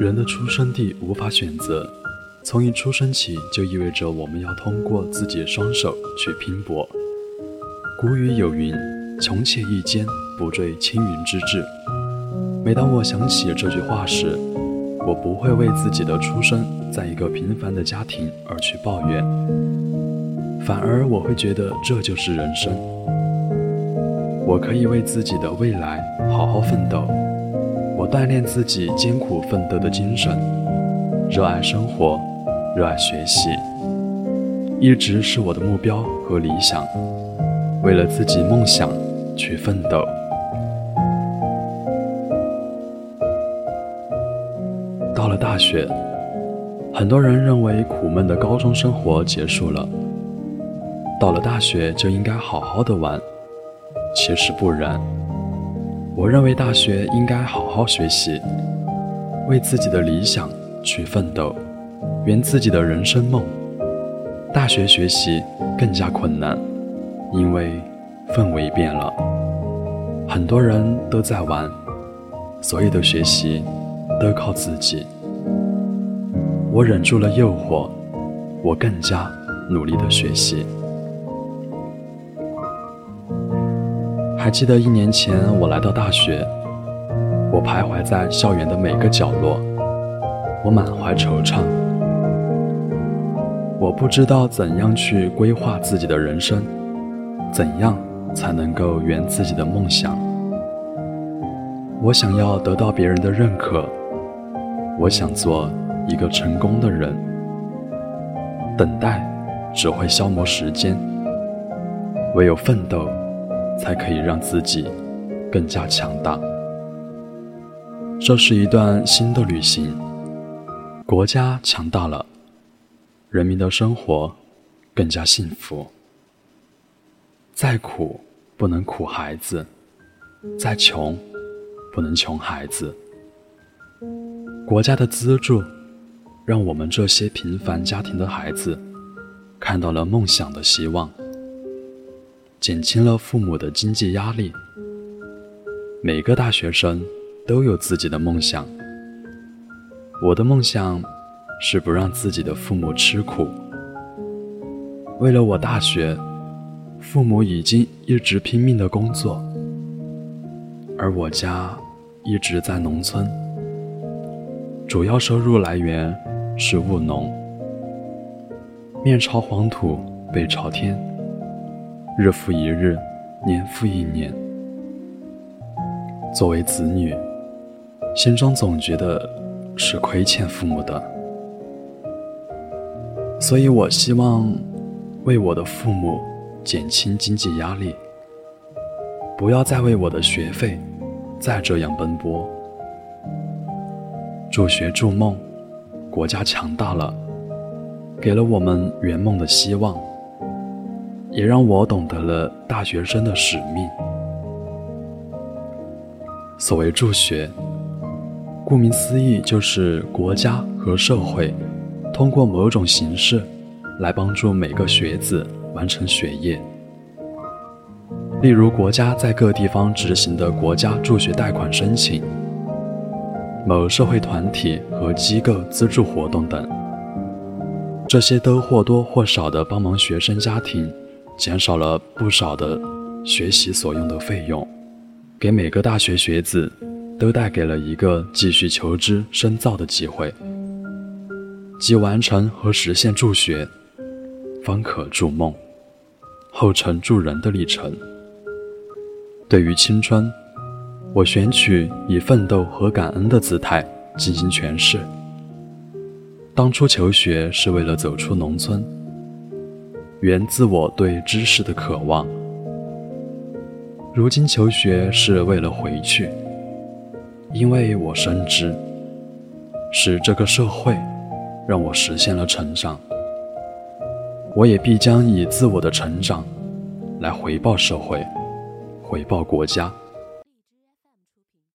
人的出生地无法选择，从一出生起就意味着我们要通过自己双手去拼搏。古语有云：“穷且益坚，不坠青云之志。”每当我想起这句话时，我不会为自己的出生在一个平凡的家庭而去抱怨，反而我会觉得这就是人生。我可以为自己的未来好好奋斗。我锻炼自己艰苦奋斗的精神，热爱生活，热爱学习，一直是我的目标和理想。为了自己梦想去奋斗。到了大学，很多人认为苦闷的高中生活结束了，到了大学就应该好好的玩。其实不然，我认为大学应该好好学习，为自己的理想去奋斗，圆自己的人生梦。大学学习更加困难，因为氛围变了，很多人都在玩，所有的学习。都靠自己。我忍住了诱惑，我更加努力的学习。还记得一年前我来到大学，我徘徊在校园的每个角落，我满怀惆怅。我不知道怎样去规划自己的人生，怎样才能够圆自己的梦想。我想要得到别人的认可。我想做一个成功的人，等待只会消磨时间，唯有奋斗，才可以让自己更加强大。这是一段新的旅行，国家强大了，人民的生活更加幸福。再苦不能苦孩子，再穷不能穷孩子。国家的资助，让我们这些平凡家庭的孩子看到了梦想的希望，减轻了父母的经济压力。每个大学生都有自己的梦想。我的梦想是不让自己的父母吃苦。为了我大学，父母已经一直拼命的工作，而我家一直在农村。主要收入来源是务农，面朝黄土背朝天，日复一日，年复一年。作为子女，心中总觉得是亏欠父母的，所以我希望为我的父母减轻经济压力，不要再为我的学费再这样奔波。助学助梦，国家强大了，给了我们圆梦的希望，也让我懂得了大学生的使命。所谓助学，顾名思义，就是国家和社会通过某种形式来帮助每个学子完成学业。例如，国家在各地方执行的国家助学贷款申请。某社会团体和机构资助活动等，这些都或多或少的帮忙学生家庭减少了不少的学习所用的费用，给每个大学学子都带给了一个继续求知深造的机会，即完成和实现助学，方可助梦，后成助人的历程。对于青春。我选取以奋斗和感恩的姿态进行诠释。当初求学是为了走出农村，源自我对知识的渴望；如今求学是为了回去，因为我深知，是这个社会让我实现了成长，我也必将以自我的成长来回报社会，回报国家。